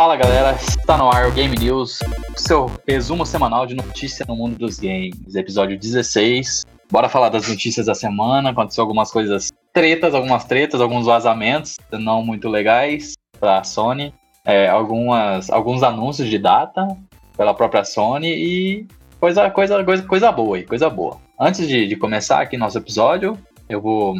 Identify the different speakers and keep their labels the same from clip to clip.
Speaker 1: Fala galera, está no ar o Game News, seu resumo semanal de notícia no mundo dos games, episódio 16. Bora falar das notícias da semana, aconteceu algumas coisas tretas, algumas tretas, alguns vazamentos não muito legais para a Sony, é, algumas, alguns anúncios de data pela própria Sony e coisa, coisa, coisa, coisa boa aí, coisa boa. Antes de, de começar aqui nosso episódio, eu vou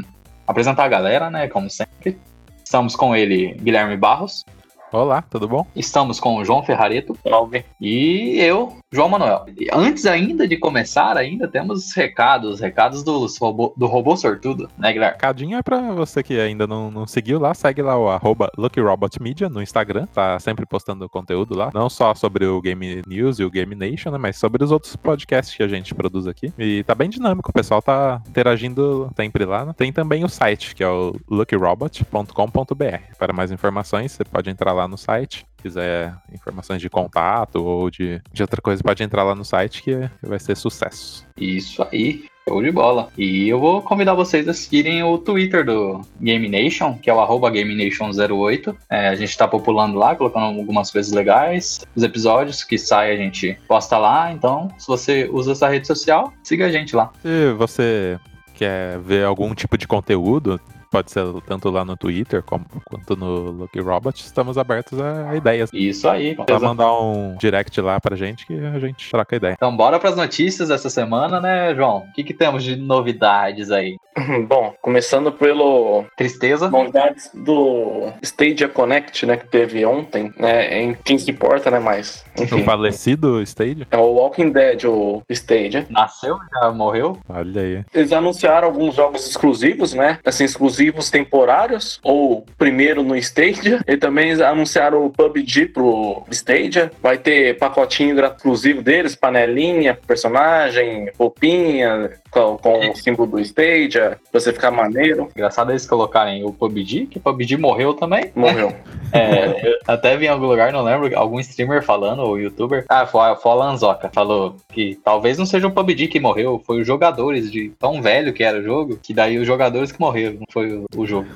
Speaker 1: apresentar a galera, né, como sempre. Estamos com ele, Guilherme Barros.
Speaker 2: Olá, tudo bom?
Speaker 1: Estamos com o João Ferrareto.
Speaker 3: Salve.
Speaker 1: E eu, João Manuel. Antes ainda de começar, ainda temos recados, recados do robô, do robô sortudo, né, Guilherme?
Speaker 2: Recadinho é pra você que ainda não, não seguiu lá, segue lá o arroba LuckyRobotMedia no Instagram, tá sempre postando conteúdo lá, não só sobre o Game News e o Game Nation, né, mas sobre os outros podcasts que a gente produz aqui. E tá bem dinâmico, o pessoal tá interagindo sempre lá. Né? Tem também o site, que é o luckyrobot.com.br. Para mais informações, você pode entrar lá no site quiser informações de contato ou de, de outra coisa, pode entrar lá no site que vai ser sucesso.
Speaker 1: Isso aí, show de bola. E eu vou convidar vocês a seguirem o Twitter do Game Nation, que é o arroba GameNation08. É, a gente tá populando lá, colocando algumas coisas legais. Os episódios que saem a gente posta lá. Então, se você usa essa rede social, siga a gente lá.
Speaker 2: Se você quer ver algum tipo de conteúdo, pode ser tanto lá no Twitter como, quanto no Lucky Robot, estamos abertos a ideias.
Speaker 1: Isso aí,
Speaker 2: Só mandar um direct lá pra gente que a gente troca ideia.
Speaker 1: Então, bora pras notícias dessa semana, né, João? O que, que temos de novidades aí?
Speaker 3: Bom, começando pelo
Speaker 1: Tristeza?
Speaker 3: novidades do Stadia Connect, né, que teve ontem, né, em quem se importa, né, mas,
Speaker 2: O
Speaker 3: enfim.
Speaker 2: falecido Stage?
Speaker 3: É o Walking Dead, o Stadia.
Speaker 1: Nasceu? Já morreu?
Speaker 2: Olha aí.
Speaker 3: Eles anunciaram alguns jogos exclusivos, né? Assim, exclusivos temporários, ou primeiro no Stadia. E também anunciaram o PUBG pro Stadia. Vai ter pacotinho exclusivo deles, panelinha, personagem, roupinha, com, com o símbolo do Stadia, pra você ficar maneiro.
Speaker 1: Engraçado eles colocarem o PUBG, que o PUBG morreu também.
Speaker 3: Morreu.
Speaker 1: É, até vi em algum lugar, não lembro, algum streamer falando, ou youtuber. Ah, foi, foi a Lanzoca. Falou que talvez não seja o PUBG que morreu, foi os jogadores de tão velho que era o jogo, que daí os jogadores que morreram, não foi o, o jogo.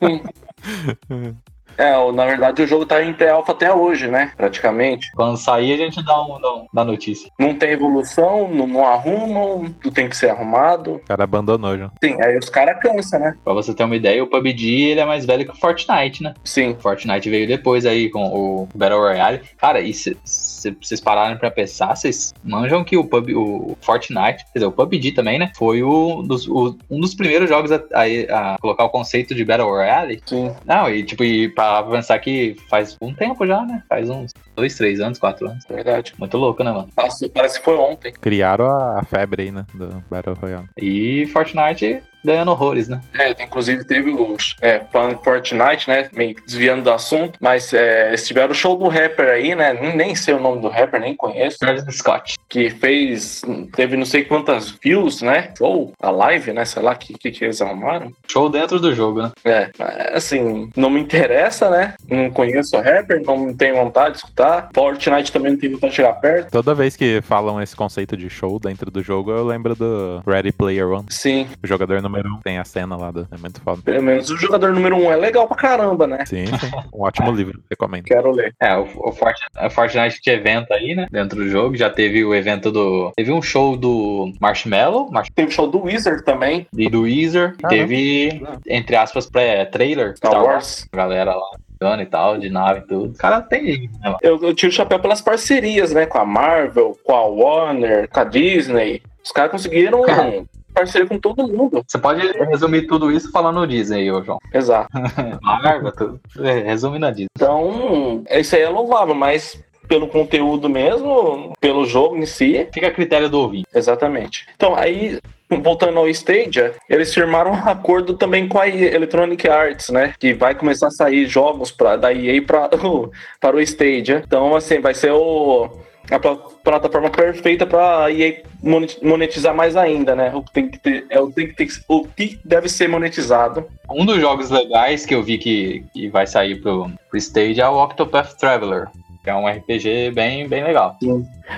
Speaker 3: É, na verdade o jogo tá em pré-alpha até hoje, né? Praticamente.
Speaker 1: Quando sair, a gente dá, um, dá, um- dá notícia.
Speaker 3: Não tem evolução, não, não arrumam, tudo tem que ser arrumado.
Speaker 2: O cara abandonou já.
Speaker 3: Sim, aí os caras cansam, né?
Speaker 1: Pra você ter uma ideia, o PUBG ele é mais velho que o Fortnite, né?
Speaker 3: Sim.
Speaker 1: O Fortnite veio depois aí com o Battle Royale. Cara, e se, se vocês pararem pra pensar, vocês manjam que o, pub, o Fortnite, quer dizer, o PUBG também, né? Foi o, dos, o- um dos primeiros jogos a, a- a colocar o conceito de Battle Royale.
Speaker 3: Sim.
Speaker 1: Não, e tipo, e pra pensar que faz um tempo já, né? Faz uns dois, três anos, quatro anos.
Speaker 3: Verdade.
Speaker 1: Muito louco, né, mano?
Speaker 3: Parece, parece que foi ontem.
Speaker 2: Criaram a, a febre aí, né? Do Battle Royale.
Speaker 1: E Fortnite ganhando horrores, né?
Speaker 3: É, inclusive teve o é, falando Fortnite, né? Meio que desviando do assunto, mas é, eles tiveram o show do rapper aí, né? Nem, sei o nome do rapper, nem conheço.
Speaker 1: Travis Scott.
Speaker 3: Que fez. Teve não sei quantas views, né? Ou a live, né? Sei lá o que, que, que eles arrumaram.
Speaker 1: Show dentro do jogo, né?
Speaker 3: É, assim, não me interessa, né? Não conheço o rapper, não tenho vontade de escutar. Fortnite também não tenho vontade de chegar perto.
Speaker 2: Toda vez que falam esse conceito de show dentro do jogo, eu lembro do Ready Player One.
Speaker 3: Sim,
Speaker 2: O jogador número um tem a cena lá, do, é muito foda.
Speaker 3: pelo menos o jogador número um é legal pra caramba, né?
Speaker 2: Sim, sim. Um ótimo livro, recomendo.
Speaker 3: Quero ler.
Speaker 1: É, o, o, Fortnite, Fortnite tinha evento aí, né? Dentro do jogo. Já teve o evento do. Teve um show do Marshmallow, Marsh-
Speaker 3: Teve show do Wizard também,
Speaker 1: e do Weezer.
Speaker 2: Caramba.
Speaker 1: teve, entre aspas, pré-trailer.
Speaker 3: Star Wars.
Speaker 1: A galera lá e tal, de nave e tudo. O cara tem, né?
Speaker 3: Eu, eu tiro o chapéu pelas parcerias, né? Com a Marvel, com a Warner, com a Disney. Os caras conseguiram
Speaker 1: Cara.
Speaker 3: parceria com todo mundo.
Speaker 1: Você pode resumir tudo isso falando Disney, ô João.
Speaker 3: Exato.
Speaker 1: Marvel, tudo. É, resume na Disney.
Speaker 3: Então, isso aí é louvável, mas pelo conteúdo mesmo, pelo jogo em si,
Speaker 1: Fica a critério do ouvinte.
Speaker 3: exatamente. Então, aí. Voltando ao Stadia, eles firmaram um acordo também com a Electronic Arts, né? Que vai começar a sair jogos pra, da EA pra, para o Stadia. Então, assim, vai ser o, a pla- plataforma perfeita para a EA monet- monetizar mais ainda, né? O que, tem que ter, é o, tem que ter, o que deve ser monetizado.
Speaker 1: Um dos jogos legais que eu vi que, que vai sair pro, pro Stage é o Octopath Traveler. Que é um RPG bem, bem legal.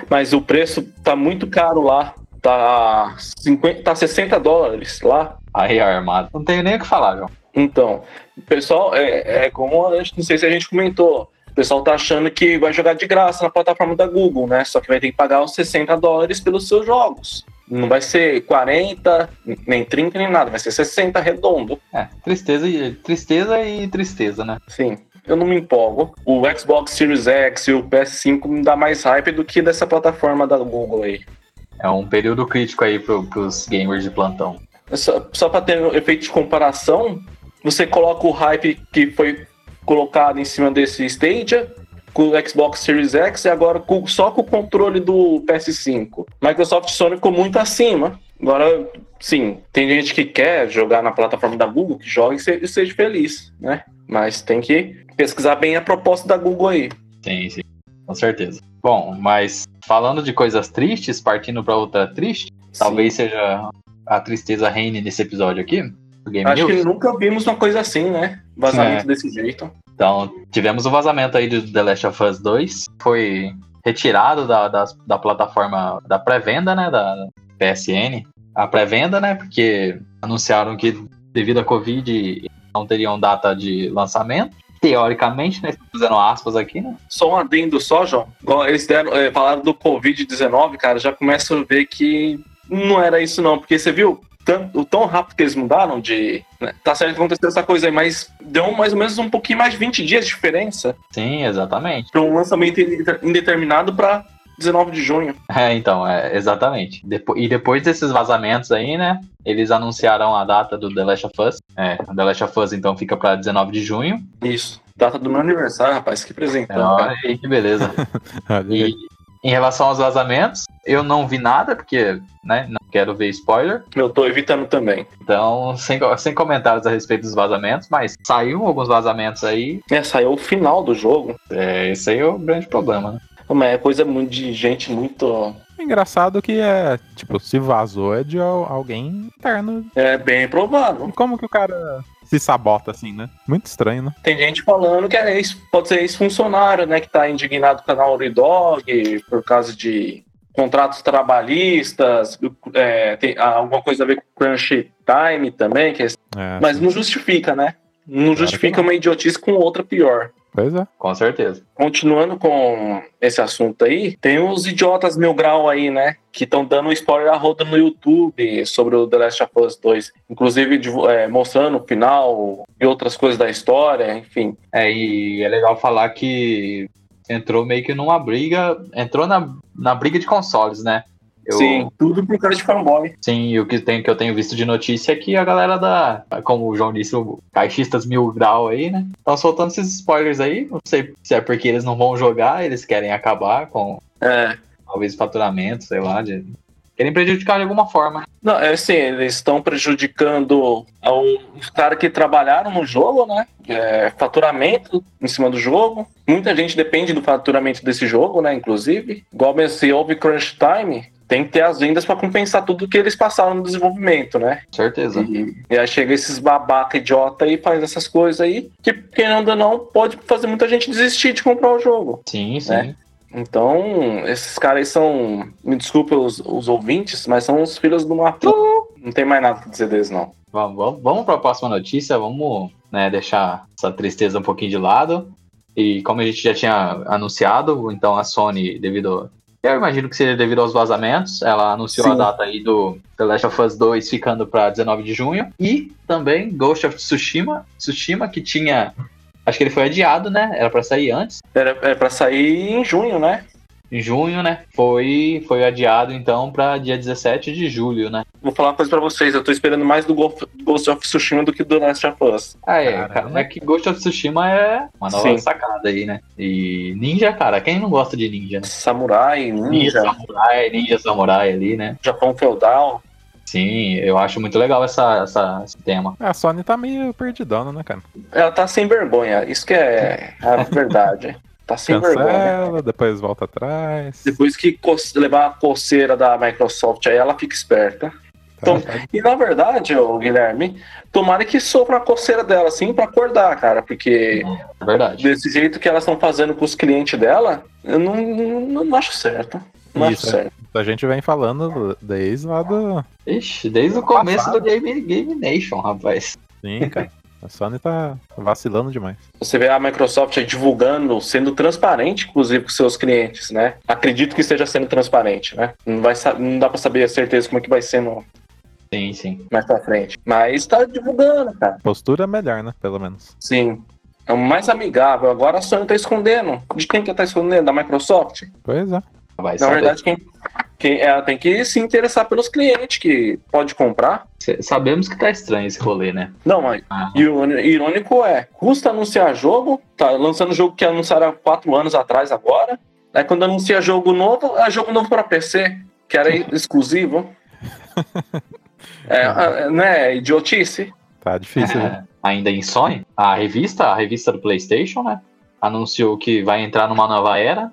Speaker 3: Mas o preço tá muito caro lá. Tá, 50, tá 60 dólares lá.
Speaker 1: Aí armado. Não tenho nem o que falar, João.
Speaker 3: Então, pessoal, é, é como a não sei se a gente comentou, pessoal tá achando que vai jogar de graça na plataforma da Google, né? Só que vai ter que pagar os 60 dólares pelos seus jogos. Não vai ser 40, nem 30, nem nada, vai ser 60 redondo.
Speaker 1: É, tristeza e tristeza e tristeza, né?
Speaker 3: Sim. Eu não me empolgo. O Xbox Series X e o PS5 me dá mais hype do que dessa plataforma da Google aí.
Speaker 1: É um período crítico aí pro, pros gamers de plantão.
Speaker 3: Só, só para ter um efeito de comparação, você coloca o hype que foi colocado em cima desse Stadia com o Xbox Series X e agora com, só com o controle do PS5. Microsoft e Sony ficou muito acima. Agora, sim, tem gente que quer jogar na plataforma da Google, que jogue e seja feliz, né? Mas tem que pesquisar bem a proposta da Google aí.
Speaker 1: Sim, sim, com certeza. Bom, mas falando de coisas tristes, partindo para outra triste, sim. talvez seja a tristeza reine nesse episódio aqui.
Speaker 3: Acho News. que nunca vimos uma coisa assim, né? Vazamento é. desse jeito.
Speaker 1: Então, tivemos o um vazamento aí do The Last of Us 2. Foi retirado da, da, da plataforma da pré-venda, né? Da PSN. A pré-venda, né? Porque anunciaram que devido à Covid não teriam data de lançamento. Teoricamente, né? Fazendo aspas aqui, né?
Speaker 3: Só um adendo só, João. Eles deram, é, falaram do Covid-19, cara, já começa a ver que não era isso não, porque você viu, tão, o tão rápido que eles mudaram de. Né? Tá certo que aconteceu essa coisa aí, mas deu mais ou menos um pouquinho mais de 20 dias de diferença.
Speaker 1: Sim, exatamente.
Speaker 3: Para um lançamento indeterminado para 19 de junho.
Speaker 1: É, então, é, exatamente. Depo e depois desses vazamentos aí, né? Eles anunciaram a data do The Last of Us. É, o The Last of Us então fica para 19 de junho.
Speaker 3: Isso. Data do meu aniversário, rapaz, que presente.
Speaker 1: É, que beleza. e, em relação aos vazamentos, eu não vi nada, porque né, não quero ver spoiler.
Speaker 3: Eu tô evitando também.
Speaker 1: Então, sem, sem comentários a respeito dos vazamentos, mas saiu alguns vazamentos aí.
Speaker 3: É, saiu o final do jogo.
Speaker 1: É, esse aí é o grande problema, né?
Speaker 3: Mas é coisa muito de gente muito.
Speaker 2: Engraçado que é, tipo, se vazou é de alguém interno.
Speaker 3: É bem provável.
Speaker 2: Como que o cara se sabota assim, né? Muito estranho, né?
Speaker 3: Tem gente falando que é ex, pode ser ex-funcionário, né? Que tá indignado com a Naughty Dog por causa de contratos trabalhistas, é, tem alguma coisa a ver com crunch time também, que é, é, mas não justifica, né? Não claro justifica uma idiotice com outra pior.
Speaker 2: Pois é.
Speaker 1: Com certeza.
Speaker 3: Continuando com esse assunto aí, tem uns idiotas mil grau aí, né? Que estão dando um spoiler a roda no YouTube sobre o The Last of Us 2. Inclusive é, mostrando o final e outras coisas da história, enfim.
Speaker 1: É, e é legal falar que entrou meio que numa briga. Entrou na, na briga de consoles, né?
Speaker 3: Eu... Sim, tudo por causa de fanboy.
Speaker 1: Sim, e o que, tem, que eu tenho visto de notícia é que a galera da, como o João disse, o caixistas mil grau aí, né? Estão soltando esses spoilers aí. Não sei se é porque eles não vão jogar, eles querem acabar com
Speaker 3: é.
Speaker 1: talvez faturamento, sei lá, de, querem prejudicar de alguma forma.
Speaker 3: Não, é assim, eles estão prejudicando os caras que trabalharam no jogo, né? É, faturamento em cima do jogo. Muita gente depende do faturamento desse jogo, né? Inclusive. Igual se houve crunch time, tem que ter as vendas para compensar tudo que eles passaram no desenvolvimento, né?
Speaker 1: Certeza.
Speaker 3: E, e aí chega esses babaca idiota e faz essas coisas aí, que quem anda não pode fazer muita gente desistir de comprar o jogo.
Speaker 1: Sim, sim. Né?
Speaker 3: Então, esses caras são, me desculpe os, os ouvintes, mas são os filhos do uma Não tem mais nada pra dizer deles, não.
Speaker 1: Vamos, vamos, vamos para a próxima notícia, vamos né, deixar essa tristeza um pouquinho de lado. E como a gente já tinha anunciado, então a Sony, devido eu imagino que seja devido aos vazamentos. Ela anunciou Sim. a data aí do The Last of Us 2 ficando para 19 de junho. E também Ghost of Tsushima, Tsushima que tinha. Acho que ele foi adiado, né? Era para sair antes.
Speaker 3: Era, era para sair em junho, né?
Speaker 1: Em junho, né? Foi, foi adiado então para dia 17 de julho, né?
Speaker 3: Vou falar uma coisa para vocês, eu tô esperando mais do Ghost of Tsushima do que do Last of Us.
Speaker 1: Ah, é, cara, é que Ghost of Tsushima é uma nova Sim. sacada aí, né? E ninja, cara, quem não gosta de ninja, né?
Speaker 3: Samurai, ninja. ninja
Speaker 1: samurai, ninja samurai ali, né?
Speaker 3: Japão feudal.
Speaker 1: Sim, eu acho muito legal essa, essa, esse tema.
Speaker 2: É, a Sony tá meio perdidona, né, cara?
Speaker 3: Ela tá sem vergonha, isso que é a verdade. Tá sem
Speaker 2: Cancela,
Speaker 3: vergonha.
Speaker 2: depois volta atrás.
Speaker 3: Depois que levar a coceira da Microsoft, aí ela fica esperta. Tá, então, tá. E na verdade, ô, Guilherme, tomara que sofra a coceira dela, assim, pra acordar, cara, porque
Speaker 1: é verdade.
Speaker 3: desse jeito que elas estão fazendo com os clientes dela, eu não, não, não acho certo. Não Isso, acho certo.
Speaker 2: A gente vem falando desde lá do.
Speaker 1: Ixi, desde o começo passado. do Game, Game Nation, rapaz.
Speaker 2: Sim, cara. A Sony tá vacilando demais.
Speaker 3: Você vê a Microsoft aí divulgando, sendo transparente, inclusive, com seus clientes, né? Acredito que esteja sendo transparente, né? Não, vai, não dá pra saber a certeza como é que vai ser no,
Speaker 1: Sim, sim.
Speaker 3: mais pra frente. Mas tá divulgando, cara.
Speaker 2: Postura melhor, né? Pelo menos.
Speaker 3: Sim. É o mais amigável. Agora a Sony tá escondendo. De quem que tá escondendo? Da Microsoft?
Speaker 2: Pois é.
Speaker 1: Vai
Speaker 3: Na
Speaker 1: saber.
Speaker 3: verdade, quem, quem, ela tem que se interessar pelos clientes que pode comprar.
Speaker 1: C- Sabemos que tá estranho esse rolê, né?
Speaker 3: Não, mas
Speaker 1: Ah,
Speaker 3: irônico é, custa anunciar jogo, tá lançando jogo que anunciaram há quatro anos atrás agora. Aí quando anuncia jogo novo, é jogo novo para PC, que era exclusivo. É, é, né, idiotice.
Speaker 2: Tá difícil, né?
Speaker 1: é, ainda em Sony, a revista, a revista do PlayStation, né? Anunciou que vai entrar numa nova era.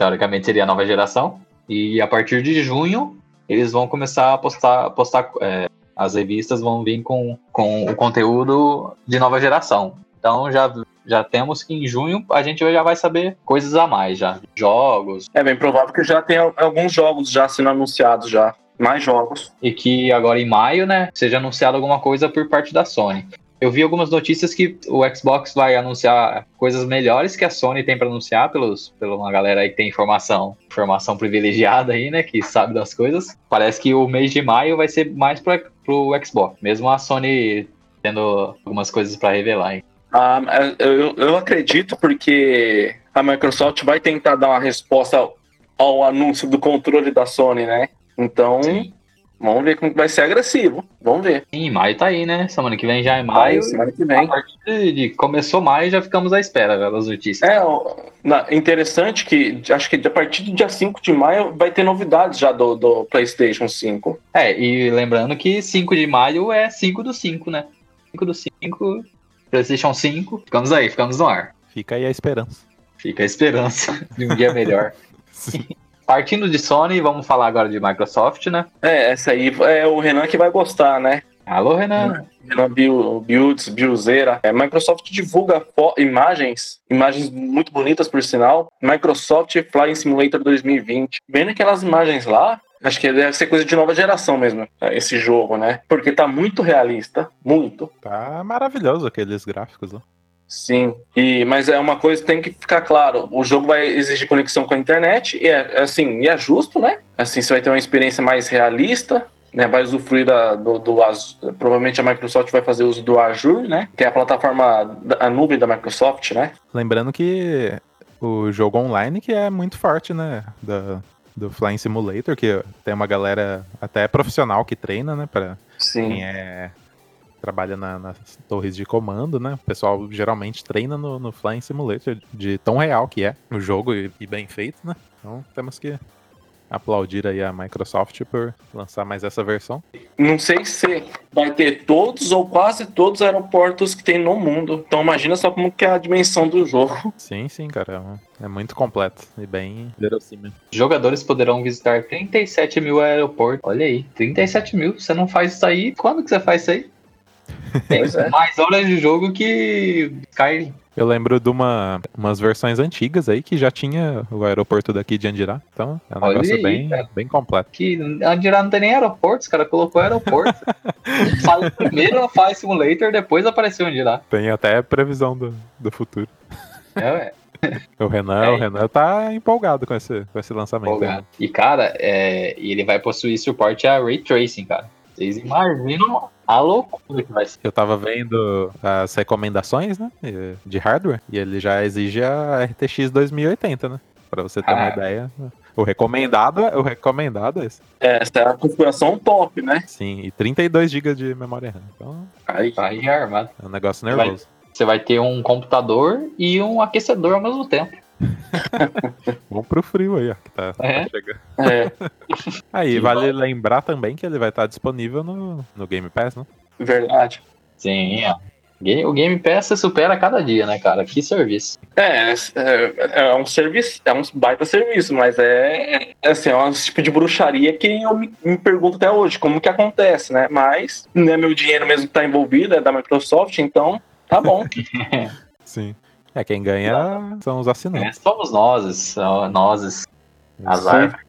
Speaker 1: Teoricamente seria a nova geração. E a partir de junho, eles vão começar a postar. postar é, as revistas vão vir com, com o conteúdo de nova geração. Então já, já temos que em junho a gente já vai saber coisas a mais já. Jogos,
Speaker 3: É bem provável que já tenha alguns jogos já sendo anunciados já. Mais jogos.
Speaker 1: e que agora em maio, né, seja anunciado alguma coisa por parte da Sony. Eu vi algumas notícias que o Xbox vai anunciar coisas melhores que a Sony tem para anunciar pelos, pela uma galera aí que tem informação, informação privilegiada aí, né, que sabe das coisas. Parece que o mês de maio vai ser mais para pro Xbox, mesmo a Sony tendo algumas coisas para revelar. Hein?
Speaker 3: Ah, eu, eu acredito porque a Microsoft vai tentar dar uma resposta ao anúncio do controle da Sony, né? Então,
Speaker 1: Sim.
Speaker 3: Vamos ver como que vai ser agressivo. Vamos ver.
Speaker 1: Em maio tá aí, né? Semana que vem já é
Speaker 3: Maio,
Speaker 1: maio.
Speaker 3: semana que
Speaker 1: A
Speaker 3: vem.
Speaker 1: partir de, começou maio já ficamos à espera das notícias.
Speaker 3: É, na- interessante que acho que a partir do dia 5 de maio vai ter novidades já do, do PlayStation 5.
Speaker 1: É, e lembrando que 5 de maio é 5 do 5, né? 5 do 5, PlayStation 5. Ficamos aí, ficamos no ar.
Speaker 2: Fica aí a esperança.
Speaker 1: Fica a esperança de um dia melhor. Partindo de Sony, vamos falar agora de Microsoft, né?
Speaker 3: É, essa aí é o Renan que vai gostar, né?
Speaker 1: Alô, Renan.
Speaker 3: Renan Bill- Builds, Buildzera. É, Microsoft divulga imagens, imagens muito bonitas por sinal. Microsoft Flying Simulator 2020. Vendo aquelas imagens lá, acho que deve ser coisa de nova geração mesmo, é, esse jogo, né? Porque tá muito realista, muito.
Speaker 2: Tá maravilhoso aqueles gráficos lá.
Speaker 3: Sim, e, mas é uma coisa que tem que ficar claro: o jogo vai exigir conexão com a internet, e é assim, e é justo, né? Assim, você vai ter uma experiência mais realista, né? Vai usufruir da, do, do Az- Provavelmente a Microsoft vai fazer uso do Azure, né? Que é a plataforma, da- a nuvem da Microsoft, né?
Speaker 2: Lembrando que o jogo online que é muito forte, né? Da, do Flying Simulator, que tem uma galera até profissional que treina, né?
Speaker 3: Sim.
Speaker 2: quem é. Trabalha na- nas torres de comando, né? O pessoal geralmente treina no, no Flying Simulator, de tão real que é o jogo e, e bem feito, né? Então temos que aplaudir aí a Microsoft por lançar mais essa versão.
Speaker 3: Não sei se vai ter todos ou quase todos os aeroportos que tem no mundo. Então imagina só como que é a dimensão do jogo.
Speaker 2: Sim, sim, cara. É muito completo e bem verossímil.
Speaker 1: Jogadores poderão visitar 37 mil aeroportos. Olha aí, 37 mil. Você não faz isso aí? Quando que você faz isso aí? Tem
Speaker 3: é.
Speaker 1: mais horas de jogo que Skyrim.
Speaker 2: Eu lembro de uma, umas versões antigas aí que já tinha o aeroporto daqui de Andirá. Então é um
Speaker 1: Olha
Speaker 2: negócio
Speaker 1: aí,
Speaker 2: bem,
Speaker 1: cara.
Speaker 2: bem completo.
Speaker 1: Que Andirá não tem nem aeroporto, os caras colocou aeroporto. Saiu primeiro a Fly Simulator, depois apareceu Andirá.
Speaker 2: Tem até previsão do, do futuro.
Speaker 1: É, ué.
Speaker 2: O Renan,
Speaker 1: É.
Speaker 2: o Renan tá empolgado com esse, com esse lançamento.
Speaker 1: Empolgado. E, cara, é, e ele vai possuir suporte a Ray Tracing, cara. Vocês imaginam a loucura que vai ser.
Speaker 2: Eu tava vendo as recomendações, né, de hardware, e ele já exige a RTX 2080, né? Pra você ter uma
Speaker 1: Ah.
Speaker 2: ideia. O recomendado, é- o recomendado é esse.
Speaker 3: Essa é a configuração top, né?
Speaker 2: Sim, e 32 GB de memória RAM. Então,
Speaker 3: Aí.
Speaker 1: Aí armado.
Speaker 2: é um negócio
Speaker 1: Vai-
Speaker 2: nervoso.
Speaker 1: Você vai ter um computador e um aquecedor ao mesmo tempo.
Speaker 2: Vamos pro frio aí, ó, que tá, tá
Speaker 1: É.
Speaker 2: chegando.
Speaker 3: É,
Speaker 2: Aí,
Speaker 1: Que
Speaker 2: vale lembrar também que ele vai estar disponível no, no Game Pass, né?
Speaker 3: verdade.
Speaker 1: Sim, ó. O Game Pass se supera a cada dia, né, cara? Que serviço.
Speaker 3: É, é, é um serviço, é um baita serviço, mas é, é assim, é um tipo de bruxaria que eu me, me pergunto até hoje, como que acontece, né? Mas não é meu dinheiro mesmo que tá envolvido, é da Microsoft, então tá bom.
Speaker 2: Sim. É, quem ganha são os
Speaker 1: É,
Speaker 2: assinantes.
Speaker 1: somos nós, nós, azar.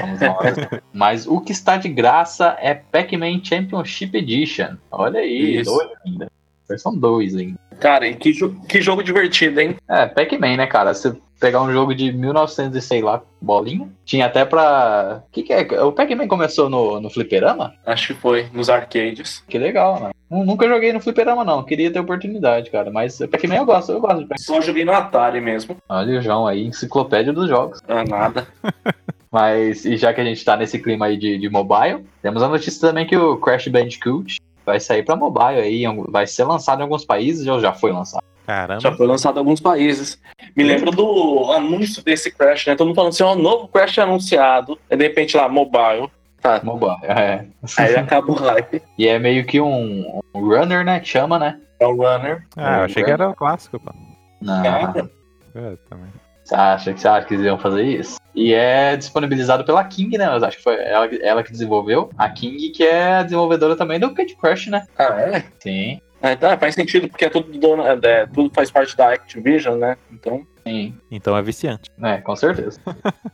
Speaker 1: Somos nós. Mas o que está de graça é Pac-Man Championship Edition. Olha aí,
Speaker 3: Isso.
Speaker 1: doido ainda. Versão 2 ainda.
Speaker 3: Cara, e que, jo que jogo divertido, hein?
Speaker 1: É, Pac-Man, né, cara? Você pegar um jogo de 1900 e sei lá, bolinha. Tinha até pra. O que, que é? O Pac-Man começou no, no Fliperama?
Speaker 3: Acho que foi, nos arcades.
Speaker 1: Que legal, mano. Nunca joguei no Fliperama, não. Queria ter oportunidade, cara. Mas Pac-Man eu gosto, eu gosto de Pac-Man.
Speaker 3: Só joguei no Atari mesmo.
Speaker 1: Olha o João aí, enciclopédia dos jogos.
Speaker 3: Ah, nada.
Speaker 1: Mas, e já que a gente tá nesse clima aí de, de mobile, temos a notícia também que o Crash Bandicoot vai sair pra mobile aí, vai ser lançado em alguns países ou já foi lançado?
Speaker 2: Caramba.
Speaker 3: Já foi lançado em alguns países. Me lembro do anúncio desse Crash, né? Todo mundo falando assim, ó, novo Crash anunciado. E de repente lá, mobile. Tá.
Speaker 1: Mobile, é.
Speaker 3: Aí acaba o hype.
Speaker 1: E é meio que um, um runner, né? Que chama, né?
Speaker 3: É o runner.
Speaker 2: Ah, eu achei que era o clássico, pô.
Speaker 1: Não.
Speaker 3: Cara,
Speaker 2: É, também.
Speaker 1: Você acha que você acha que eles iam fazer isso? E é disponibilizado pela King, né? Eu acho que foi ela, ela que desenvolveu. A King, que é a desenvolvedora também do Candy Crush, né?
Speaker 3: Ah, é?
Speaker 1: Sim,
Speaker 3: Ah, tá, faz sentido, porque é tudo, dono, é, tudo faz parte da Activision, né? Então,
Speaker 1: sim.
Speaker 2: Então é viciante.
Speaker 1: É, com certeza.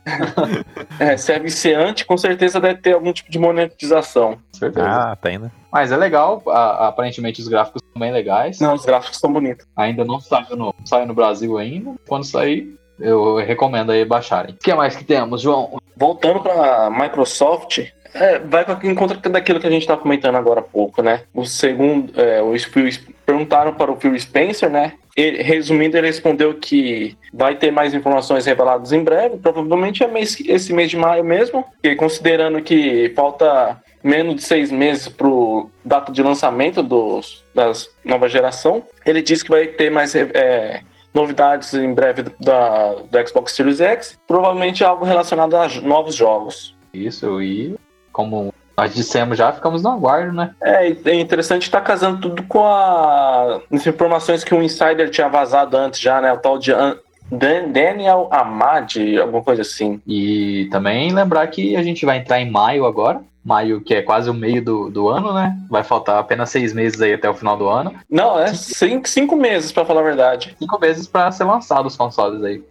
Speaker 3: é, se é viciante, com certeza deve ter algum tipo de monetização.
Speaker 1: Com certeza.
Speaker 2: Ah, tem, né?
Speaker 1: Mas é legal, a- aparentemente os gráficos são bem legais.
Speaker 3: Não, os gráficos são bonitos.
Speaker 1: Ainda não saiu no, saiu no Brasil ainda. Quando sair, eu recomendo aí baixarem. O que mais que temos, João?
Speaker 3: Voltando para Microsoft, é, vai com em contra daquilo que a gente está comentando agora há pouco, né? O segundo, é, o Phil, perguntaram para o Phil Spencer, né? Ele, resumindo, ele respondeu que vai ter mais informações reveladas em breve, provavelmente é mês, esse mês de maio mesmo, e considerando que falta menos de seis meses para o data de lançamento dos, das nova geração, ele disse que vai ter mais é, novidades em breve da, do Xbox Series X, provavelmente algo relacionado a novos jogos.
Speaker 1: Isso, e como nós dissemos já, ficamos no aguardo, né?
Speaker 3: É, é interessante estar casando tudo com a- as informações que o Insider tinha vazado antes já, né? O tal de An- Dan- Daniel Amadi, alguma coisa assim.
Speaker 1: E também lembrar que a gente vai entrar em maio agora. Maio, que é quase o meio do, do ano, né? Vai faltar apenas seis meses aí até o final do ano.
Speaker 3: Não, é cinco, cinco meses, pra falar a verdade.
Speaker 1: Cinco meses para ser lançado os consoles aí.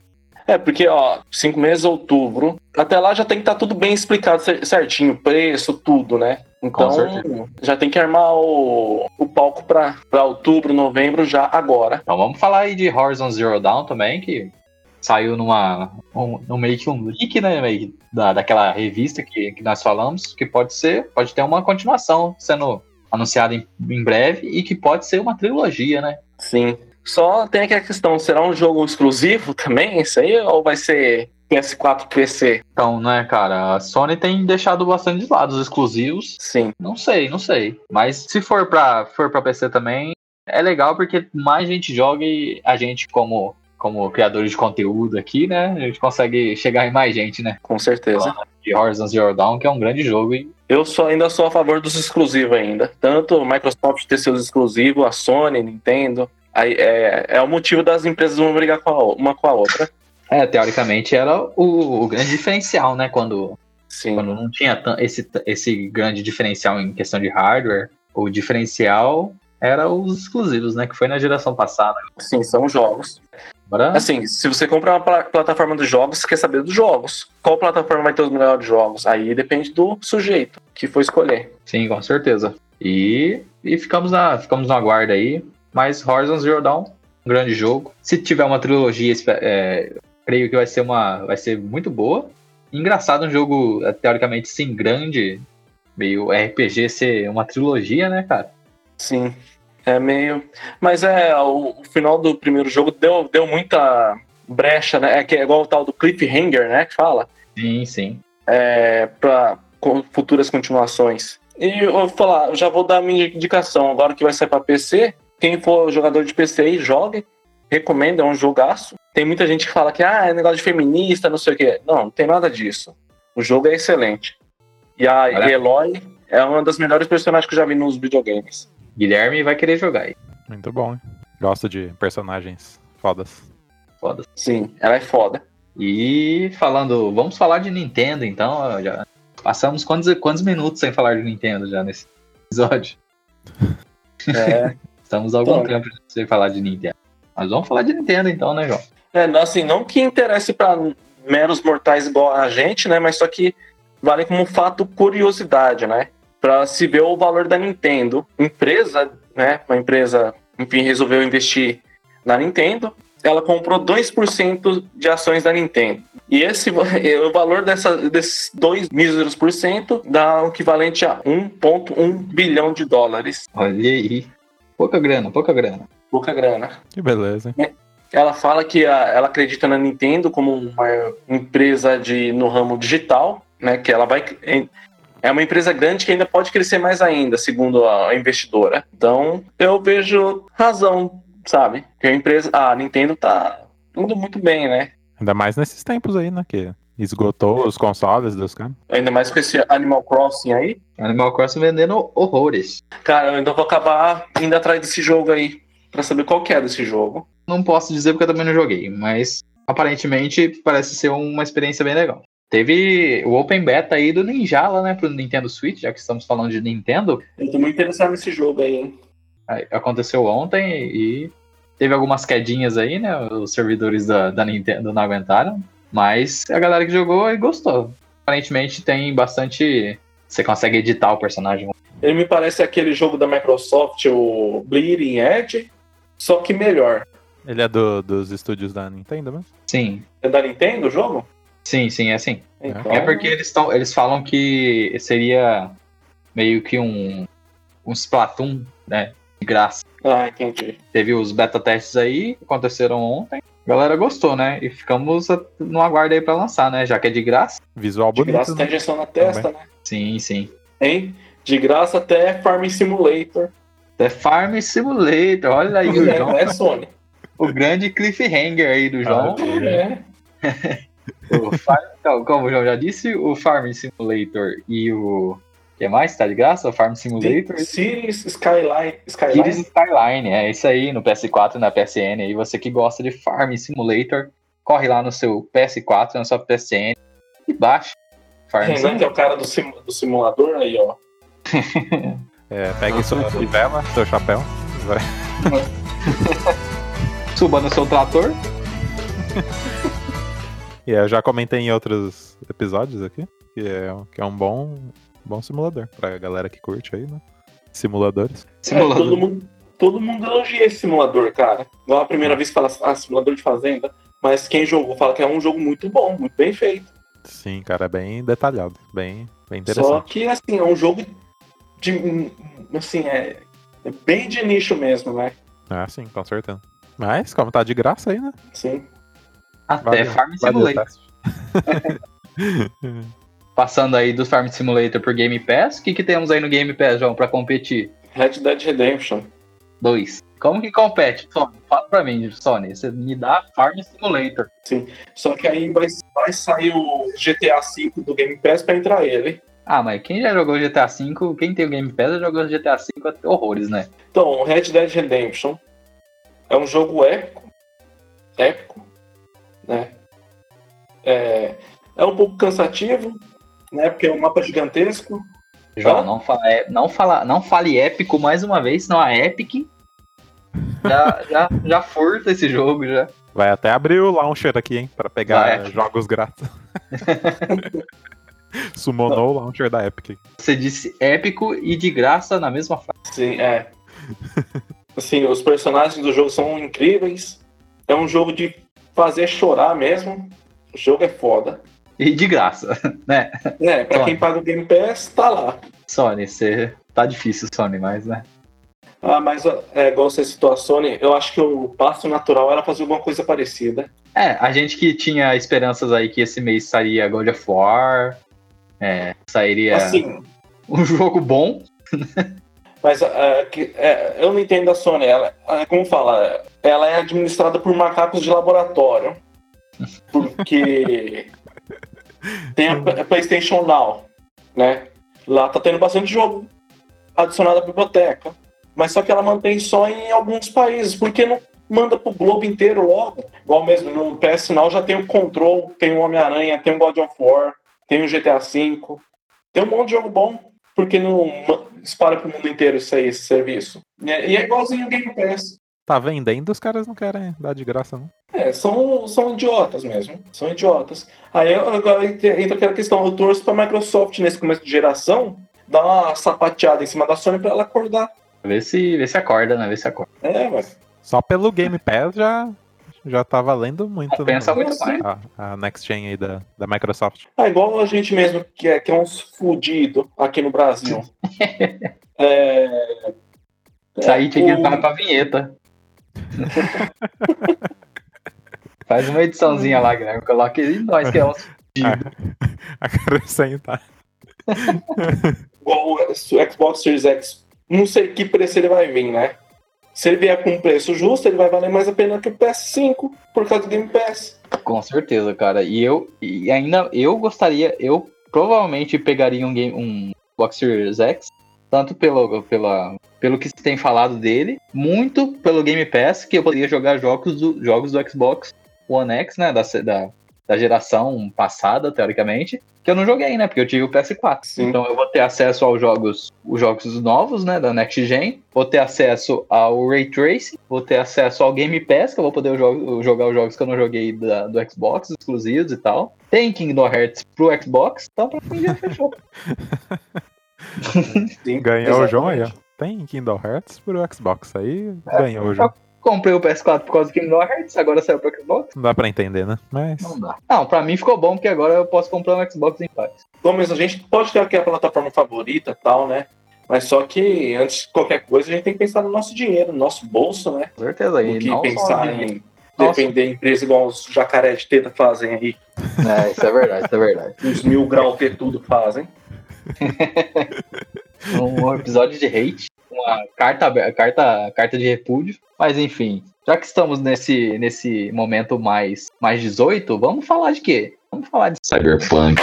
Speaker 3: É, porque, ó, cinco meses, outubro. Até lá já tem que estar tudo bem explicado cer- certinho, preço, tudo, né? Então, já tem que armar o, o palco pra, pra outubro, novembro, já agora.
Speaker 1: Então vamos falar aí de Horizon Zero Dawn também, que saiu numa. Um, um meio que um leak, né? Meio da, daquela revista que, que nós falamos, que pode ser, pode ter uma continuação sendo anunciada em, em breve e que pode ser uma trilogia, né?
Speaker 3: Sim. Só tem aqui a questão, será um jogo exclusivo também, isso aí? Ou vai ser PS4 PC?
Speaker 1: Então, né, cara, a Sony tem deixado bastante de lado os exclusivos.
Speaker 3: Sim.
Speaker 1: Não sei, não sei. Mas se for pra, for pra PC também, é legal porque mais gente joga e a gente, como, como criadores de conteúdo aqui, né, a gente consegue chegar em mais gente, né?
Speaker 3: Com certeza.
Speaker 1: De Horizon Zero Dawn, que é um grande jogo e
Speaker 3: Eu só, ainda sou a favor dos exclusivos ainda. Tanto Microsoft ter seus exclusivos, a Sony, Nintendo. Aí, é, é o motivo das empresas uma brigar com a, uma com a outra.
Speaker 1: É, teoricamente era o, o grande diferencial, né? Quando,
Speaker 3: Sim.
Speaker 1: quando não tinha esse, esse grande diferencial em questão de hardware, o diferencial era os exclusivos, né? Que foi na geração passada.
Speaker 3: Sim, são jogos.
Speaker 1: Agora,
Speaker 3: Assim, se você compra uma pla- plataforma dos jogos, você quer saber dos jogos. Qual plataforma vai ter os melhores jogos? Aí depende do sujeito que for escolher.
Speaker 1: sim, com certeza. E, e ficamos, na, ficamos no aguardo aí. Mas Horizon Zero Dawn, um grande jogo. Se tiver uma trilogia, é, creio que vai ser, uma, vai ser muito boa. Engraçado um jogo, é, teoricamente, sim, grande. Meio RPG ser uma trilogia, né, cara?
Speaker 3: Sim. É meio. Mas é, o, o final do primeiro jogo deu, deu muita brecha, né? É que é igual o tal do cliffhanger, né? Que fala.
Speaker 1: Sim, sim.
Speaker 3: é, para futuras continuações. E eu vou falar, já vou dar a minha indicação agora que vai sair para PC. Quem for jogador de PC aí, jogue. Recomendo, é um jogaço. Tem muita gente que fala que ah, é negócio de feminista, não sei o quê. Não, não tem nada disso. O jogo é excelente. E a
Speaker 1: Olha.
Speaker 3: Eloy é uma das melhores personagens que eu já vi nos videogames.
Speaker 1: Guilherme vai querer jogar aí.
Speaker 2: Muito bom, hein? Gosto de personagens fodas.
Speaker 1: Foda.
Speaker 3: Sim, ela é foda.
Speaker 1: E falando, vamos falar de Nintendo então. Já passamos quantos, quantos minutos sem falar de Nintendo já nesse episódio?
Speaker 3: É,
Speaker 1: Estamos há algum tempo sem falar de Nintendo. Mas vamos falar de Nintendo então, né, João?
Speaker 3: É, não, assim, não que interesse para meros mortais igual a gente, né? Mas só que vale como um fato curiosidade, né? Para se ver o valor da Nintendo, empresa, né? Uma empresa enfim, resolveu investir na Nintendo. Ela comprou 2% de ações da Nintendo. E esse o valor dessa, desses 2 míseros por cento dá o equivalente a 1,1 bilhão de dólares.
Speaker 1: Olha aí. Pouca grana, pouca grana.
Speaker 3: Pouca grana.
Speaker 2: Que beleza, hein?
Speaker 3: Ela fala que a, ela acredita na Nintendo como uma empresa de, no ramo digital, né? Que ela vai. É uma empresa grande que ainda pode crescer mais ainda, segundo a investidora. Então, eu vejo razão, sabe? Que a empresa. A Nintendo tá indo muito bem, né?
Speaker 2: Ainda mais nesses tempos aí, né? Que esgotou os consoles dos caras.
Speaker 3: Ainda mais com esse Animal Crossing aí.
Speaker 1: Animal Crossing vendendo horrores.
Speaker 3: Cara, eu ainda vou acabar indo atrás desse jogo aí. Pra saber qual que é desse jogo.
Speaker 1: Não posso dizer porque eu também não joguei, mas aparentemente parece ser uma experiência bem legal. Teve o Open Beta aí do Ninjala, né, pro Nintendo Switch, já que estamos falando de Nintendo.
Speaker 3: Eu tô muito interessado nesse jogo aí, hein?
Speaker 1: Aconteceu ontem e teve algumas quedinhas aí, né? Os servidores da, da Nintendo não aguentaram. Mas a galera que jogou e gostou. Aparentemente tem bastante. Você consegue editar o personagem.
Speaker 3: Ele me parece aquele jogo da Microsoft, o Bleeding Edge, só que melhor.
Speaker 2: Ele é do, dos estúdios da Nintendo mesmo?
Speaker 1: Sim.
Speaker 3: É da Nintendo o jogo?
Speaker 1: Sim, sim, é assim.
Speaker 3: Então,
Speaker 1: É porque eles, tão, eles falam que seria meio que um, um Splatoon, né? De graça.
Speaker 3: Ah, entendi.
Speaker 1: Teve os beta testes aí, aconteceram ontem. A galera gostou, né? E ficamos no aguardo aí pra lançar, né? Já que é de graça.
Speaker 2: Visual
Speaker 3: De
Speaker 2: bonito.
Speaker 3: graça até
Speaker 2: né?
Speaker 3: injeção na testa, né?
Speaker 1: Sim, sim.
Speaker 3: Hein? De graça até Farming Simulator.
Speaker 1: The Farm Simulator, olha aí o João.
Speaker 3: É, é Sony.
Speaker 1: O grande cliffhanger aí do João.
Speaker 3: É.
Speaker 1: O Farm- então, como o João já disse, o Farm Simulator e o. O que mais? Tá de graça? O Farm Simulator.
Speaker 3: Cities Skyline.
Speaker 1: Cities
Speaker 3: Skyline.
Speaker 1: Skyline, é isso aí, no PS4 e na PSN. Aí você que gosta de Farm Simulator, corre lá no seu PS4, na sua PSN e baixa. Farm
Speaker 3: Renan, que é
Speaker 1: Simulator.
Speaker 3: o cara do, sim- do simulador aí, ó.
Speaker 2: É, pegue sua fivela, seu chapéu. Vai.
Speaker 1: Suba no seu trator.
Speaker 2: E eu já comentei em outros episódios aqui que é, que é um bom, bom simulador pra galera que curte aí, né? Simuladores.
Speaker 3: É, todo,
Speaker 1: Simulador.
Speaker 3: mundo, todo mundo elogia esse simulador, cara. Não é a primeira vez que fala ah, simulador de fazenda. Mas quem jogou fala que é um jogo muito bom, muito bem feito.
Speaker 2: Sim, cara, é bem detalhado, bem, bem
Speaker 3: Só
Speaker 2: interessante.
Speaker 3: que, assim, é um jogo de. Assim, é, é bem de nicho mesmo, né?
Speaker 2: Ah, sim, com certeza. Mas, como tá de graça aí, né?
Speaker 3: Sim.
Speaker 1: Até Farm Simulator. Passando aí do Farm Simulator por Game Pass, o que, que temos aí no Game Pass, João, pra competir?
Speaker 3: Red Dead Redemption.
Speaker 1: Dois. Como que compete? Sony, fala pra mim, Sony. Você me dá Farm Simulator.
Speaker 3: Só que aí vai, vai sair o GTA V do Game Pass pra entrar ele.
Speaker 1: Ah, mas quem já jogou GTA V, quem tem o Game Pass já jogou GTA V até horrores, né?
Speaker 3: Então, Red Dead Redemption é um jogo épico. Épico, né? É, é um pouco cansativo, né? Porque é um mapa gigantesco.
Speaker 1: João,
Speaker 3: Hã?
Speaker 1: não, fala, é- não, fala, não fale épico mais uma vez, senão a Epic já, já, já furta esse jogo já.
Speaker 2: Vai até abrir o launcher aqui, hein? Pra pegar
Speaker 1: Vai.
Speaker 2: jogos grátis. Summonou o launcher da Epic.
Speaker 1: Você disse épico e de graça na mesma frase.
Speaker 3: Sim, é. Assim, os personagens do jogo são incríveis. É um jogo de fazer chorar mesmo. O jogo é foda.
Speaker 1: E de graça, né?
Speaker 3: É, pra
Speaker 1: Foda.
Speaker 3: quem paga o Game Pass, tá lá.
Speaker 1: Sony, você. Tá difícil, Sony, mas, né?
Speaker 3: Ah, mas é, igual você citou a Sony, eu acho que o passo natural era fazer alguma coisa parecida.
Speaker 1: É, a gente que tinha esperanças aí que esse mês sairia God of War, é, sairia
Speaker 3: Assim,
Speaker 1: um jogo bom.
Speaker 3: mas é, que- é, eu não entendo a Sony. Ela, é, como fala, ela é administrada por macacos de laboratório. Porque tem a, PlayStation Now, né? Lá tá tendo bastante jogo adicionado à biblioteca. Mas só que ela mantém só em alguns países, porque não manda pro globo inteiro logo. Igual mesmo no PS Now já tem o Control, tem o Homem-Aranha, tem o God of War, tem o GTA V. Tem um monte de jogo bom. Porque não espalha pro mundo inteiro isso aí, esse serviço. E é, e é igualzinho o Game Pass.
Speaker 2: Tá vendendo, os caras não querem dar de graça, não.
Speaker 3: É, são, são idiotas mesmo. São idiotas. Aí agora entra aquela questão, eu torço pra Microsoft nesse começo de geração dar uma sapateada em cima da Sony pra ela acordar.
Speaker 1: Vê se, vê se acorda, né? Vê se acorda.
Speaker 3: É, mas
Speaker 2: Só pelo Game Pass já, já tá valendo muito.
Speaker 1: Compensa
Speaker 2: né?
Speaker 1: muito mais.
Speaker 2: A, a Next Gen aí da, da Microsoft.
Speaker 3: Ah, igual a gente mesmo, que é, que é uns fudido aqui no Brasil. é,
Speaker 1: Isso aí tinha que
Speaker 3: o-
Speaker 1: entrar pra vinheta. Faz uma ediçãozinha lá, Guilherme. Coloca aí nós que é uns fudido.
Speaker 2: Acrescentar.
Speaker 3: igual o Xbox Series X. Não sei que preço ele vai vir, né? Se ele vier com um preço justo, ele vai valer mais a pena que o PS5, por causa do Game Pass.
Speaker 1: Com certeza, cara. E eu e ainda eu gostaria, eu provavelmente pegaria um game, um Xbox Series X, tanto pelo, pela, pelo que se tem falado dele, muito pelo Game Pass, que eu poderia jogar jogos do, jogos do Xbox One X, né? Da, da, da geração passada, teoricamente, que eu não joguei, né? Porque eu tive o PS4.
Speaker 3: Sim.
Speaker 1: Então eu vou ter acesso aos jogos, os jogos novos, né? Da Next Gen, vou ter acesso ao Ray Tracing, vou ter acesso ao Game Pass, que eu vou poder jo- jogar os jogos que eu não joguei da- do Xbox, exclusivos e tal. Tem Kingdom Hearts pro Xbox, então pra mim já fechou.
Speaker 3: Sim,
Speaker 2: Ganhou o João aí, ó. Tem Kingdom Hearts pro Xbox aí,
Speaker 1: É,
Speaker 2: ganhou o João.
Speaker 1: Comprei o PS4 por causa do Kingdom Hearts, agora saiu pro Xbox.
Speaker 2: Não dá pra entender, né? Mas.
Speaker 1: Não dá. Não, pra mim ficou bom, porque agora eu posso comprar um Xbox em paz.
Speaker 3: Bom, mas a gente pode ter aqui a plataforma favorita e tal, né? Mas só que antes de qualquer coisa, a gente tem que pensar no nosso dinheiro, no nosso bolso, né?
Speaker 1: Com certeza.
Speaker 3: Do
Speaker 1: E
Speaker 3: que pensar
Speaker 1: em-
Speaker 3: defender empresa igual os jacaré de teta fazem aí.
Speaker 1: É, isso é verdade, isso é verdade.
Speaker 3: Os mil grau ter tudo fazem.
Speaker 1: um episódio de hate, uma carta, carta, carta de repúdio. Mas enfim, já que estamos nesse, nesse momento mais, mais 18, vamos falar de quê? Vamos falar de Cyberpunk.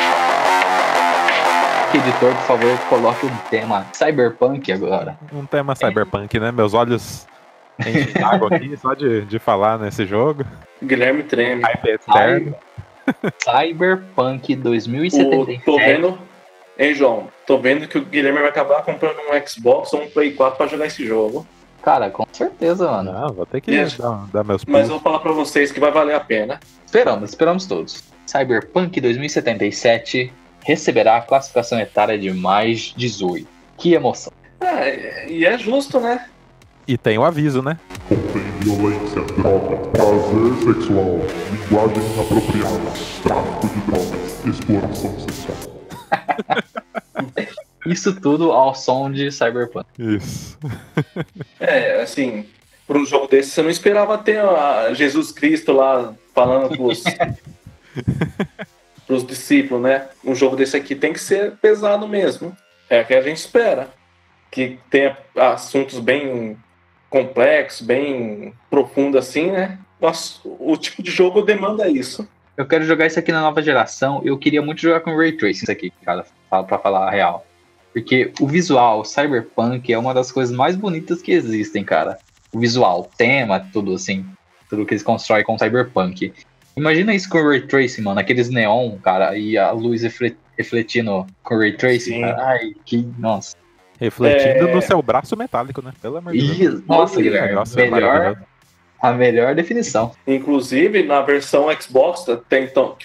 Speaker 1: Editor, por favor, coloque o tema Cyberpunk agora.
Speaker 2: Um tema cyberpunk, né? Meus olhos enchem d'água aqui só de, de falar nesse jogo.
Speaker 3: Guilherme treme.
Speaker 1: Cyberpunk
Speaker 3: O,
Speaker 1: 2077.
Speaker 3: tô vendo. Hein, João? Tô vendo que o Guilherme vai acabar comprando um Xbox ou um Play 4 pra jogar esse jogo.
Speaker 1: Cara, com certeza, mano.
Speaker 2: Não, vou ter que
Speaker 3: Isso.
Speaker 2: dar, dar meus
Speaker 3: Mas
Speaker 2: pulos.
Speaker 3: eu vou falar pra vocês que vai valer a pena.
Speaker 1: Esperamos, esperamos todos. Cyberpunk 2077 receberá a classificação etária de mais 18. Que emoção.
Speaker 3: É, e é justo, né?
Speaker 2: E tem o aviso, né?
Speaker 4: Contém violência, droga, prazer sexual, linguagem inapropriada, tráfico de drogas, exploração sexual.
Speaker 1: Isso tudo ao som de Cyberpunk.
Speaker 2: Isso.
Speaker 3: É, assim, por um jogo desse você não esperava ter a Jesus Cristo lá falando pros, pros discípulos, né? Um jogo desse aqui tem que ser pesado mesmo. É o que a gente espera. Que tenha assuntos bem complexos, bem profundos assim, né? Nossa, o tipo de jogo demanda isso.
Speaker 1: Eu quero jogar isso aqui na nova geração. Eu queria muito jogar com Ray Tracing isso aqui, cara, pra falar a real. Porque o visual, Cyberpunk, é uma das coisas mais bonitas que existem, cara. O visual, o tema, tudo assim. Tudo que eles constroem com Cyberpunk. Imagina isso com Ray Tracing, mano. Aqueles neon, cara, e a luz refle- refletindo com Ray Tracing,
Speaker 3: Sim.
Speaker 1: cara. Ai, que. Nossa.
Speaker 2: Refletindo
Speaker 3: É.
Speaker 2: no seu braço metálico, né? Pelo amor de Deus.
Speaker 1: Nossa, Guilherme.
Speaker 2: é
Speaker 1: Melhor. A melhor definição.
Speaker 3: Inclusive, na versão Xbox, tem, então,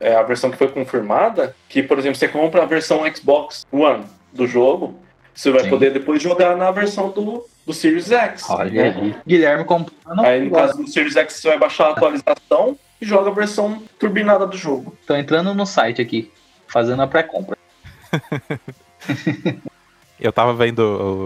Speaker 3: é a versão que foi confirmada, que, por exemplo, você compra a versão Xbox One do jogo, você vai
Speaker 1: Sim.
Speaker 3: poder depois jogar na versão do, do Series X.
Speaker 1: Olha
Speaker 3: né?
Speaker 1: aí. Guilherme comprando.
Speaker 3: Aí, no caso do Series X, você vai baixar a atualização e joga a versão turbinada do jogo.
Speaker 1: Tô entrando no site aqui, fazendo a pré-compra.
Speaker 2: Eu tava vendo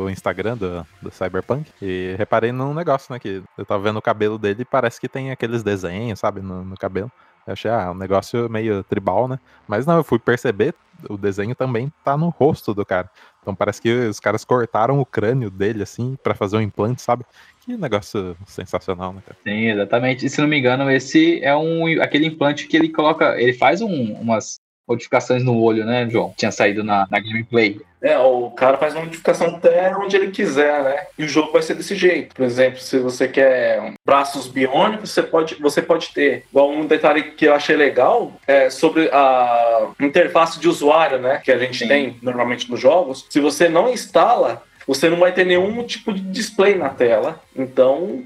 Speaker 2: o Instagram do, do Cyberpunk e reparei num negócio, né? Que eu tava vendo o cabelo dele e parece que tem aqueles desenhos, sabe, no, no cabelo. Eu achei, ah, um negócio meio tribal, né? Mas não, eu fui perceber, o desenho também tá no rosto do cara. Então parece que os caras cortaram o crânio dele, assim, pra fazer um implante, sabe? Que negócio sensacional, né, cara?
Speaker 1: Sim, exatamente. E se não me engano, esse é um aquele implante que ele coloca. Ele faz um- umas modificações no olho, né, João? Tinha saído na, na gameplay.
Speaker 3: É, o cara faz uma modificação até onde ele quiser, né? E o jogo vai ser desse jeito. Por exemplo, se você quer braços biônicos, você pode, você pode ter. Igual um detalhe que eu achei legal é sobre a interface de usuário, né? Que a gente
Speaker 1: Sim.
Speaker 3: tem normalmente nos jogos. Se você não instala, você não vai ter nenhum tipo de display na tela. Então,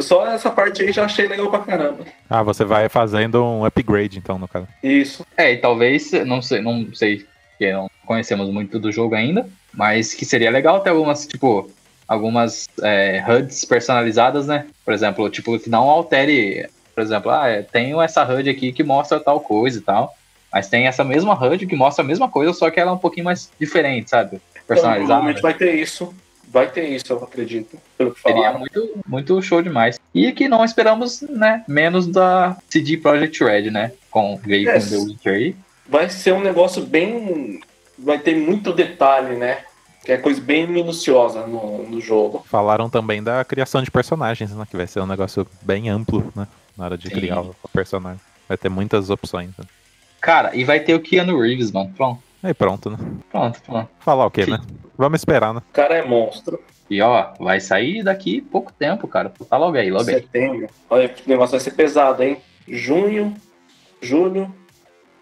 Speaker 3: só essa parte aí já achei legal pra caramba.
Speaker 2: Ah, você vai fazendo um upgrade, então, no caso.
Speaker 3: Isso.
Speaker 1: É, e talvez, não sei, não sei, porque não conhecemos muito do jogo ainda, mas que seria legal ter algumas, tipo, algumas é, HUDs personalizadas, né? Por exemplo, tipo, que não altere. Por exemplo, ah, é, tenho essa HUD aqui que mostra tal coisa e tal. Mas tem essa mesma HUD que mostra a mesma coisa, só que ela é um pouquinho mais diferente, sabe?
Speaker 3: Então,
Speaker 1: Personalizada.
Speaker 3: provavelmente vai ter isso. Vai ter isso, eu acredito. Pelo que
Speaker 1: Seria
Speaker 3: falaram.
Speaker 1: muito, muito show demais. E que não esperamos, né? Menos da CD Projekt Red, né? Com, veio
Speaker 3: É.
Speaker 1: com The Witcher aí.
Speaker 3: Vai ser um negócio bem. Vai ter muito detalhe, né? Que é coisa bem minuciosa no, no jogo.
Speaker 2: Falaram também da criação de personagens, né? Que vai ser um negócio bem amplo, né? Na hora de
Speaker 1: Sim.
Speaker 2: criar o personagem. Vai ter muitas opções. Né?
Speaker 1: Cara, e vai ter o Keanu Reeves, mano. Pronto,
Speaker 2: Aí pronto, né?
Speaker 1: pronto, pronto.
Speaker 2: Falar o quê, né? Vamos esperar, né?
Speaker 3: O cara é monstro.
Speaker 1: E ó, vai sair daqui pouco tempo, cara. Tá logo aí, logo aí.
Speaker 3: Setembro. Olha, o negócio vai ser pesado, hein? Junho, julho.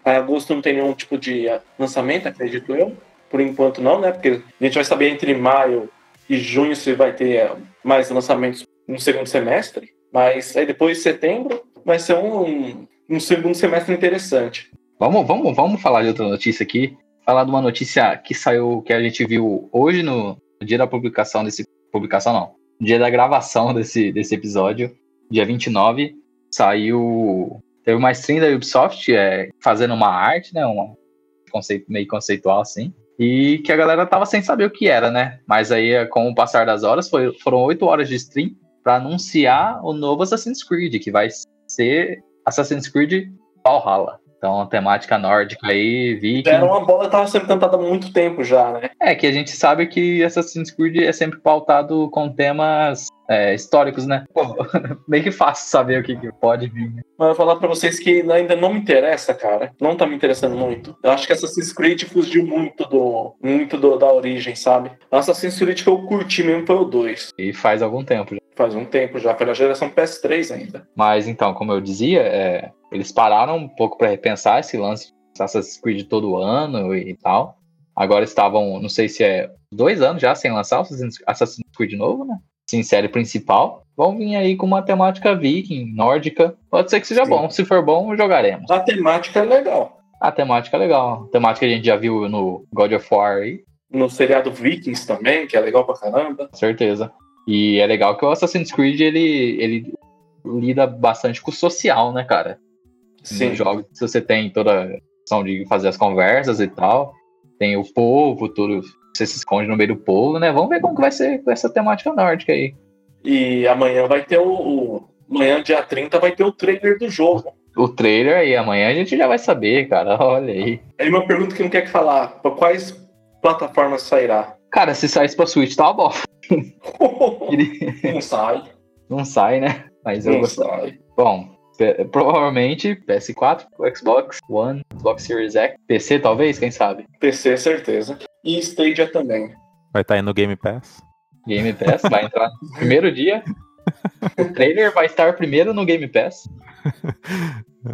Speaker 3: Agosto não tem nenhum tipo de lançamento, acredito eu. Por enquanto não, né? Porque a gente vai saber entre maio e junho se vai ter mais lançamentos no segundo semestre. Mas aí depois de setembro vai ser um, um segundo semestre interessante.
Speaker 1: Vamos, vamos, vamos falar de outra notícia aqui. Falar de uma notícia que saiu, que a gente viu hoje no, no dia da publicação desse. Publicação não. No dia da gravação desse, desse episódio, dia 29, saiu. Teve uma stream da Ubisoft é, fazendo uma arte, né? Uma conceito, meio conceitual assim. E que a galera tava sem saber o que era, né? Mas aí, com o passar das horas, foi, foram oito horas de stream para anunciar o novo Assassin's Creed, que vai ser Assassin's Creed Valhalla. Então, a temática nórdica aí, viking.
Speaker 3: Era uma bola que estava sendo cantada há muito tempo já, né?
Speaker 1: É, que a gente sabe que Assassin's Creed é sempre pautado com temas é, históricos, né? Pô, meio que fácil saber o que, que pode vir. né?
Speaker 3: Mas eu vou falar pra vocês que ainda não me interessa, cara. Não tá me interessando muito. Eu acho que Assassin's Creed fugiu muito do muito do- da origem, sabe? Assassin's Creed que eu curti mesmo foi o 2.
Speaker 1: E faz algum tempo já.
Speaker 3: Faz um tempo já, foi na geração PS3 ainda.
Speaker 1: Mas então, como eu dizia, é, eles pararam um pouco para repensar esse lance de Assassin's Creed todo ano e tal. Agora estavam, não sei se é dois anos já sem lançar o Assassin's Creed novo, né? Sim, série principal. Vão vir aí com uma temática viking, nórdica. Pode ser que seja
Speaker 3: Sim.
Speaker 1: bom. Se for bom, jogaremos.
Speaker 3: A temática é legal.
Speaker 1: A temática é legal. A temática que a gente já viu no God of War aí,
Speaker 3: No seriado Vikings também, que é legal pra caramba.
Speaker 1: certeza. E é legal que o Assassin's Creed ele, ele lida bastante com o social, né, cara?
Speaker 3: Sim.
Speaker 1: Nos jogos, se você tem toda a questão de fazer as conversas e tal, tem o povo, tudo. Você se esconde no meio do povo, né? Vamos ver como que vai ser com essa temática nórdica aí.
Speaker 3: E amanhã vai ter o, o. Amanhã, dia 30, vai ter o trailer do jogo.
Speaker 1: O trailer aí, amanhã a gente já vai saber, cara. Olha aí.
Speaker 3: Aí uma pergunta que não quer que falar: pra quais plataformas sairá?
Speaker 1: Cara, se saísse pra Switch, tá bom.
Speaker 3: não sai.
Speaker 1: Não sai, né? Mas eu
Speaker 3: Não
Speaker 1: gosto.
Speaker 3: sai.
Speaker 1: Bom, provavelmente PS4, Xbox One, Xbox Series X, PC talvez, quem sabe?
Speaker 3: PC, certeza. E Stadia também.
Speaker 2: Vai estar aí no Game Pass.
Speaker 1: Game Pass vai entrar no primeiro dia. O trailer vai estar primeiro no Game Pass.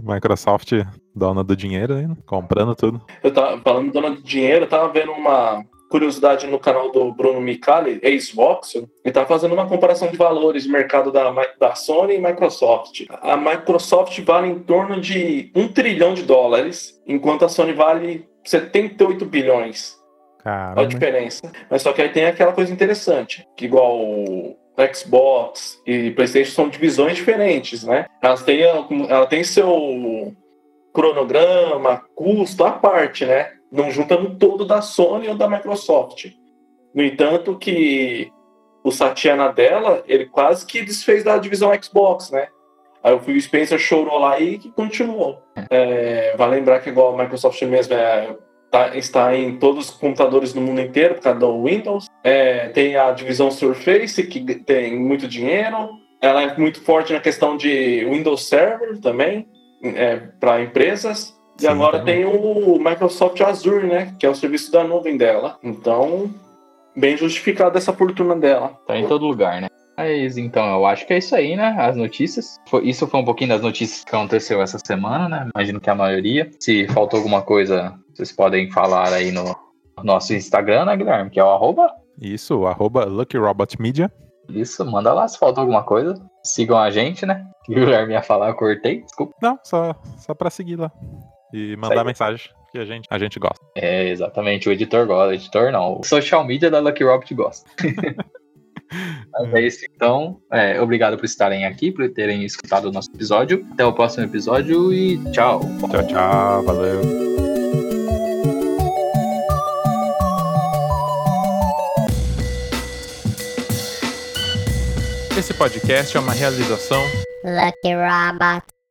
Speaker 2: Microsoft, dona do dinheiro, né? comprando tudo.
Speaker 3: Eu tava falando dona de dinheiro, eu tava vendo uma curiosidade no canal do Bruno Micali, ex-Voxel, ele tava fazendo uma comparação de valores do mercado da, da Sony e Microsoft. A Microsoft vale em torno de um trilhão de dólares, enquanto a Sony vale 78 bilhões. Olha a
Speaker 2: Caramba.
Speaker 3: diferença. Mas só que aí tem aquela coisa interessante, que igual Xbox e PlayStation são divisões diferentes, né? Elas têm, ela tem seu cronograma, custo à parte, né? Não junta no todo da Sony ou da Microsoft. No entanto, que o Satya Nadella, ele quase que desfez da divisão Xbox, né? Aí o Phil Spencer chorou lá e continuou. É, vai lembrar que igual a Microsoft mesmo é, tá- está em todos os computadores no mundo inteiro por causa do Windows. É, tem a divisão Surface, que tem muito dinheiro. Ela é muito forte na questão de Windows Server também, para empresas. E
Speaker 2: Sim,
Speaker 3: agora
Speaker 2: também.
Speaker 3: tem o Microsoft Azure, né? Que é o serviço da nuvem dela. Então, bem justificada essa fortuna dela.
Speaker 1: Tá em todo lugar, né? Mas então, eu acho que é isso aí, né? As notícias. Foi- isso foi um pouquinho das notícias que aconteceu essa semana, né? Imagino que a maioria. Se faltou alguma coisa, vocês podem falar aí no nosso Instagram, né, Guilherme? Que é o arroba.
Speaker 2: Isso, o arroba Lucky Robot Media.
Speaker 1: Isso, manda lá se faltou alguma coisa. Sigam a gente, né? O Guilherme ia falar, eu cortei. Desculpa.
Speaker 2: Não, só, só pra seguir lá. E mandar
Speaker 1: Segue.
Speaker 2: mensagem que a gente, a gente gosta.
Speaker 1: É, exatamente. O editor gosta. O editor não. O social media da Lucky Robot gosta. Mas é isso, então. É, obrigado por estarem aqui, por terem escutado o nosso episódio. Até o próximo episódio e tchau.
Speaker 2: Tchau, tchau. Valeu. Esse podcast é uma realização
Speaker 5: Lucky Robot.